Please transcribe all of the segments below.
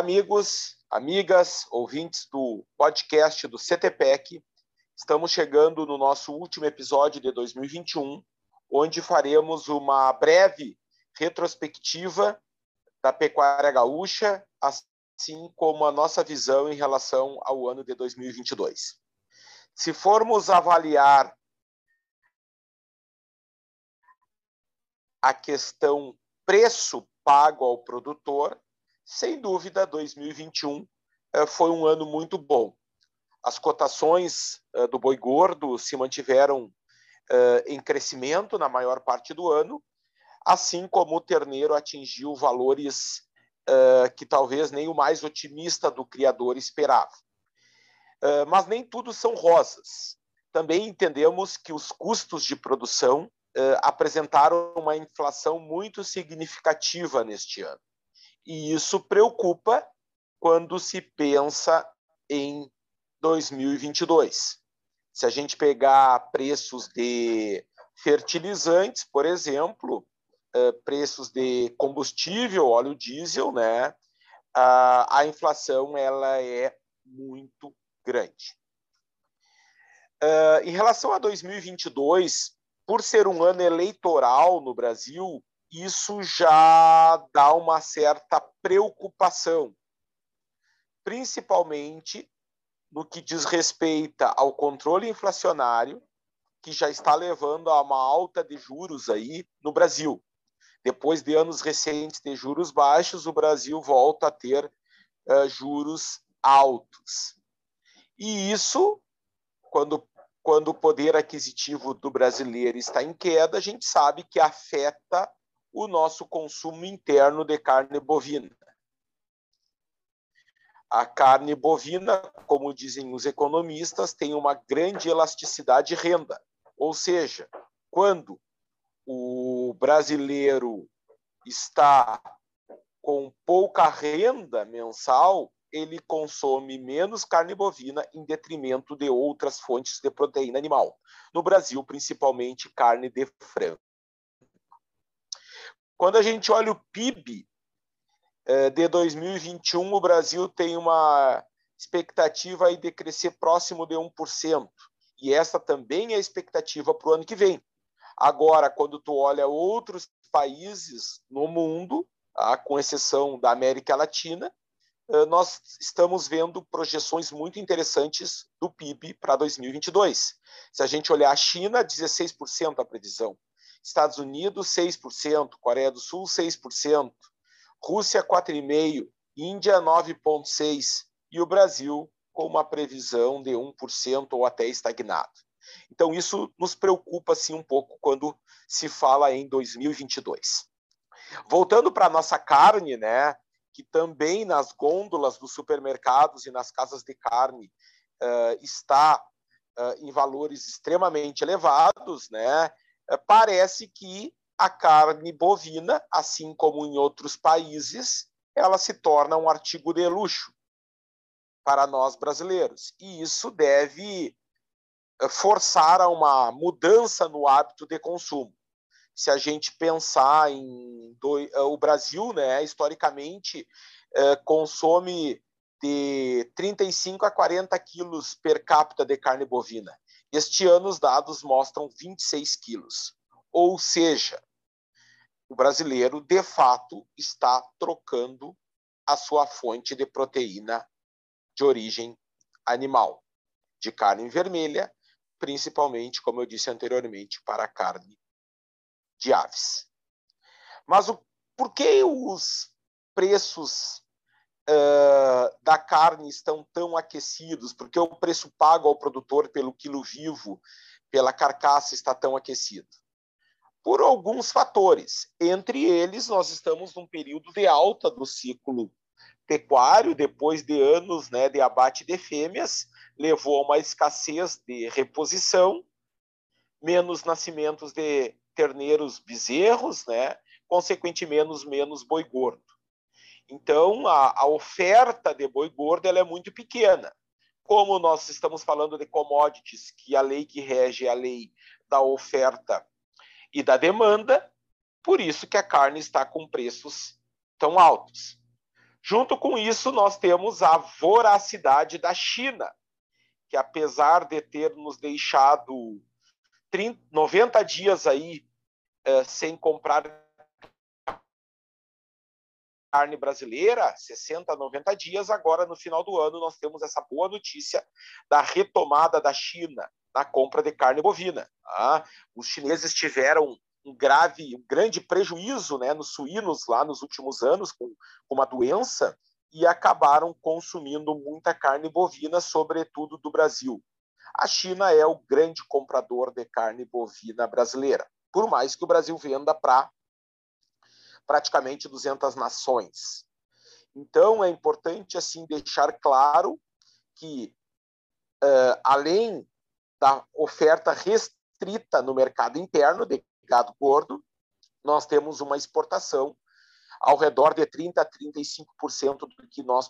Amigos, amigas, ouvintes do podcast do CTPEC. Estamos chegando no nosso último episódio de 2021, onde faremos uma breve retrospectiva da pecuária gaúcha, assim como a nossa visão em relação ao ano de 2022. Se formos avaliar a questão preço pago ao produtor, sem dúvida, 2021 eh, foi um ano muito bom. As cotações eh, do boi gordo se mantiveram eh, em crescimento na maior parte do ano, assim como o terneiro atingiu valores que talvez nem o mais otimista do criador esperava. Mas nem tudo são rosas. Também entendemos que os custos de produção apresentaram uma inflação muito significativa neste ano. E isso preocupa quando se pensa em 2022. Se a gente pegar preços de fertilizantes, por exemplo, uh, preços de combustível, óleo diesel, né, a inflação ela é muito grande. Uh, em relação a 2022, por ser um ano eleitoral no Brasil, isso já dá uma certa preocupação, principalmente no que diz respeito ao controle inflacionário, que já está levando a uma alta de juros aí no Brasil. Depois de anos recentes de juros baixos, o Brasil volta a ter uh, juros altos. E isso, quando, quando o poder aquisitivo do brasileiro está em queda, a gente sabe que afeta o nosso consumo interno de carne bovina. A carne bovina, como dizem os economistas, tem uma grande elasticidade de renda, ou seja, quando o brasileiro está com pouca renda mensal, ele consome menos carne bovina em detrimento de outras fontes de proteína animal. No Brasil, principalmente carne de frango. Quando a gente olha o PIB é, de 2021, o Brasil tem uma expectativa de crescer próximo de 1%. E essa também é a expectativa para o ano que vem. Agora, quando tu olha outros países no mundo, tá, com exceção da América Latina, é, nós estamos vendo projeções muito interessantes do PIB para 2022. Se a gente olhar a China, 16% a previsão. Estados Unidos 6%, Coreia do Sul 6%, Rússia 4,5%, Índia 9,6% e o Brasil com uma previsão de 1% ou até estagnado. Então, isso nos preocupa assim, um pouco quando se fala em 2022. Voltando para a nossa carne, né, que também nas gôndolas dos supermercados e nas casas de carne uh, está uh, em valores extremamente elevados, né, parece que a carne bovina, assim como em outros países, ela se torna um artigo de luxo para nós brasileiros. E isso deve é, forçar a uma mudança no hábito de consumo. Se a gente pensar em do, é, o Brasil, né, historicamente consome de 35 a 40 quilos per capita de carne bovina. Este ano os dados mostram 26 quilos. Ou seja, o brasileiro, de fato, está trocando a sua fonte de proteína de origem animal, de carne vermelha, principalmente, como eu disse anteriormente, para a carne de aves. Mas o, por que os preços uh, da carne estão tão aquecidos? Porque o preço pago ao produtor pelo quilo vivo, pela carcaça, está tão aquecido? Por alguns fatores. Entre eles, nós estamos num período de alta do ciclo pecuário, depois de anos né, de abate de fêmeas, levou a uma escassez de reposição, menos nascimentos de terneiros bezerros, né, consequentemente menos, menos boi gordo. Então, a, a oferta de boi gordo ela é muito pequena. Como nós estamos falando de commodities, que a lei que rege é a lei da oferta e da demanda, por isso que a carne está com preços tão altos. Junto com isso, nós temos a voracidade da China, que apesar de ter nos deixado 30, 90 dias aí eh, sem comprar carne brasileira, 60, 90 dias, agora no final do ano nós temos essa boa notícia da retomada da China na compra de carne bovina. Tá? Os chineses tiveram um grave, um grande prejuízo né, nos suínos lá nos últimos anos com, com uma doença e acabaram consumindo muita carne bovina, sobretudo do Brasil. A China é o grande comprador de carne bovina brasileira, por mais que o Brasil venda para praticamente 200 nações. Então, é importante assim deixar claro que, uh, além da oferta restrita no mercado interno de gado gordo, nós temos uma exportação ao redor de 30% a 35% do que nós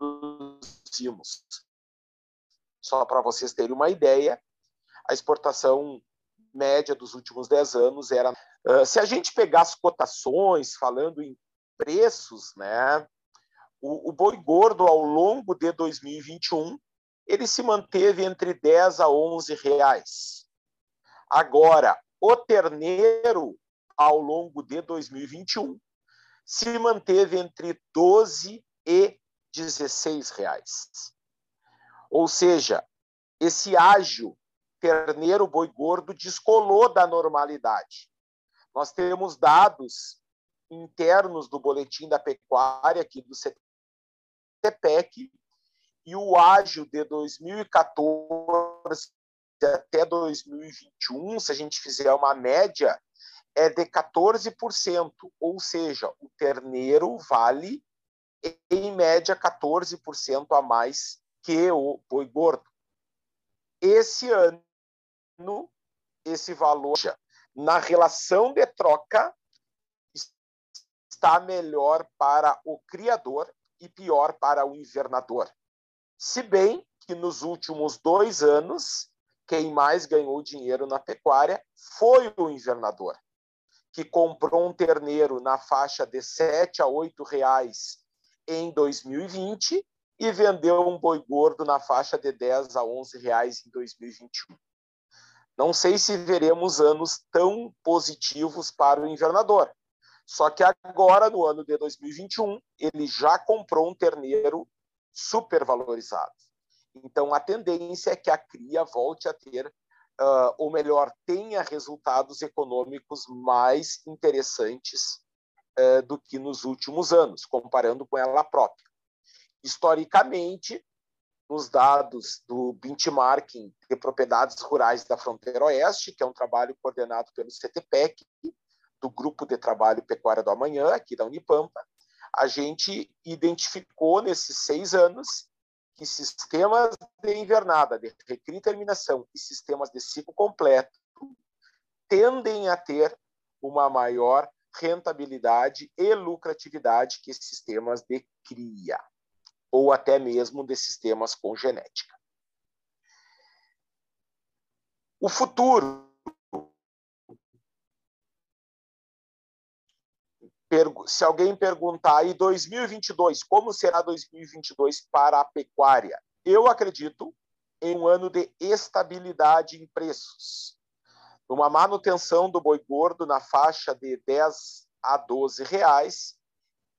produzimos. Só para vocês terem uma ideia, a exportação média dos últimos 10 anos era. Se a gente pegar as cotações, falando em preços, né, o, o boi gordo ao longo de 2021 ele se manteve entre 10 a 11 reais. Agora, o terneiro ao longo de 2021 se manteve entre 12 e 16 reais. Ou seja, esse ágio terneiro boi gordo descolou da normalidade. Nós temos dados internos do boletim da pecuária aqui do CTPEC e o ágio de 2014 até 2021, se a gente fizer uma média, é de 14%, ou seja, o terneiro vale em média 14% a mais que o boi gordo. Esse ano esse valor na relação de troca está melhor para o criador e pior para o invernador. Se bem que nos últimos dois anos, quem mais ganhou dinheiro na pecuária foi o invernador, que comprou um terneiro na faixa de 7 a 8 reais em 2020 e vendeu um boi gordo na faixa de 10 a 11 reais em 2021. Não sei se veremos anos tão positivos para o invernador. Só que agora, no ano de 2021, ele já comprou um terneiro super valorizado. Então, a tendência é que a cria volte a ter, uh, ou melhor, tenha resultados econômicos mais interessantes uh, do que nos últimos anos, comparando com ela própria. Historicamente, nos dados do benchmarking de propriedades rurais da fronteira oeste, que é um trabalho coordenado pelo CTPEC, do Grupo de Trabalho Pecuária do Amanhã, aqui da Unipampa, a gente identificou nesses seis anos que sistemas de invernada, de recria e terminação e sistemas de ciclo completo tendem a ter uma maior rentabilidade e lucratividade que sistemas de cria ou até mesmo de sistemas com genética. O futuro. Se alguém perguntar, e 2022, como será 2022 para a pecuária? Eu acredito em um ano de estabilidade em preços. Uma manutenção do boi gordo na faixa de 10 a 12 reais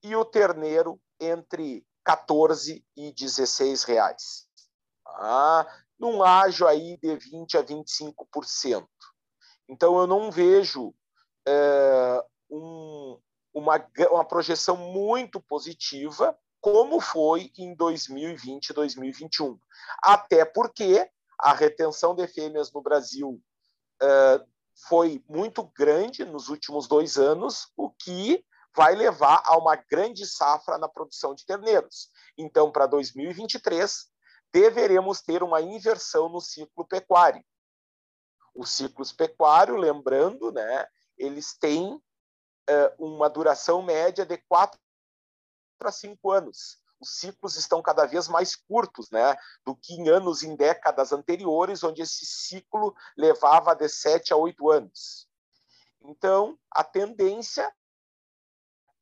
e o terneiro entre 14 e 16 reais. Ah, num ágio aí de 20 a 25%. Então eu não vejo é, um, uma, uma projeção muito positiva como foi em 2020 e 2021. Até porque a retenção de fêmeas no Brasil é, foi muito grande nos últimos dois anos, o que vai levar a uma grande safra na produção de terneiros. Então, para 2023, deveremos ter uma inversão no ciclo pecuário. Os ciclos pecuários, lembrando, né, eles têm uh, uma duração média de 4 para 5 anos. Os ciclos estão cada vez mais curtos né, do que em anos, em décadas anteriores, onde esse ciclo levava de 7 a 8 anos. Então, a tendência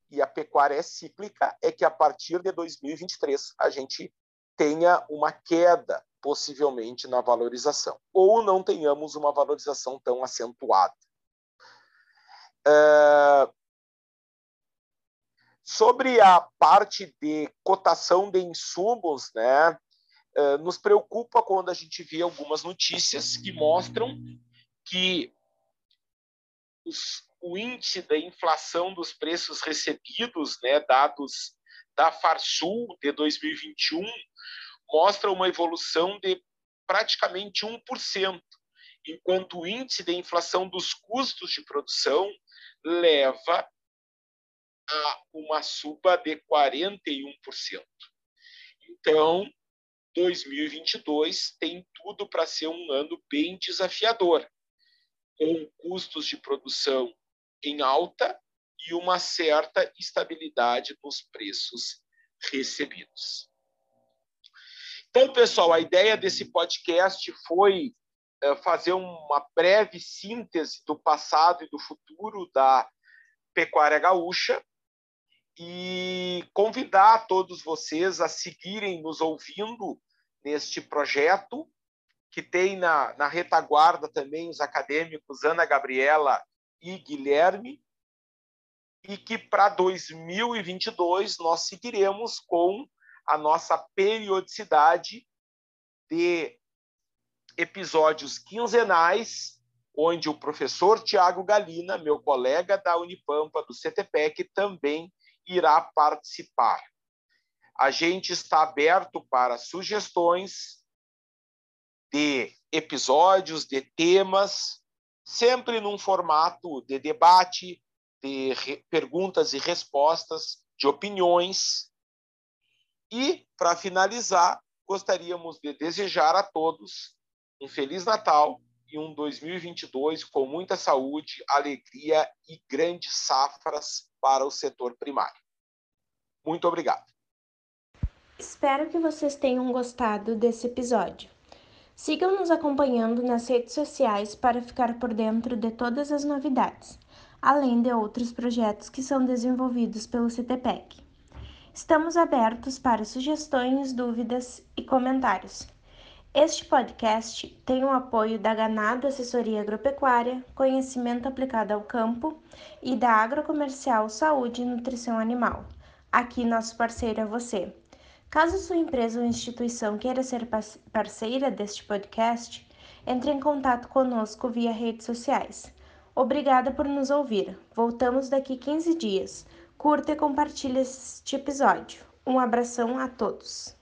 e a pecuária é cíclica, é que a partir de 2023 a gente tenha uma queda, possivelmente, na valorização, ou não tenhamos uma valorização tão acentuada. Uh, sobre a parte de cotação de insumos, né, uh, nos preocupa quando a gente vê algumas notícias que mostram que os, o índice da inflação dos preços recebidos, né, dados da Farsul de 2021, mostra uma evolução de praticamente 1%, enquanto o índice de inflação dos custos de produção leva a uma suba de 41%. Então, 2022 tem tudo para ser um ano bem desafiador, com custos de produção em alta e uma certa estabilidade nos preços recebidos. Então, pessoal, a ideia desse podcast foi eh, fazer uma breve síntese do passado e do futuro da pecuária gaúcha e convidar todos vocês a seguirem nos ouvindo neste projeto, que tem na, na retaguarda também os acadêmicos Ana Gabriela e Guilherme, e que para 2022 nós seguiremos com a nossa periodicidade de episódios quinzenais, onde o professor Tiago Galina, meu colega da Unipampa do CTPEC, também irá participar. A gente está aberto para sugestões de episódios, de temas, sempre num formato de debate, de perguntas e respostas, de opiniões. E, para finalizar, gostaríamos de desejar a todos um Feliz Natal e um 2022 com muita saúde, alegria e grandes safras para o setor primário. Muito obrigado. Espero que vocês tenham gostado desse episódio. Sigam nos acompanhando nas redes sociais para ficar por dentro de todas as novidades, além de outros projetos que são desenvolvidos pelo CTPEC. Estamos abertos para sugestões, dúvidas e comentários. Este podcast tem o apoio da Ganado Assessoria Agropecuária, Conhecimento Aplicado ao Campo e da Agrocomercial Saúde e Nutrição Animal. Aqui, nosso parceiro é você. Caso sua empresa ou instituição queira ser parceira deste podcast, entre em contato conosco via redes sociais. Obrigada por nos ouvir. Voltamos daqui 15 dias. Curta e compartilhe este episódio. Um abração a todos.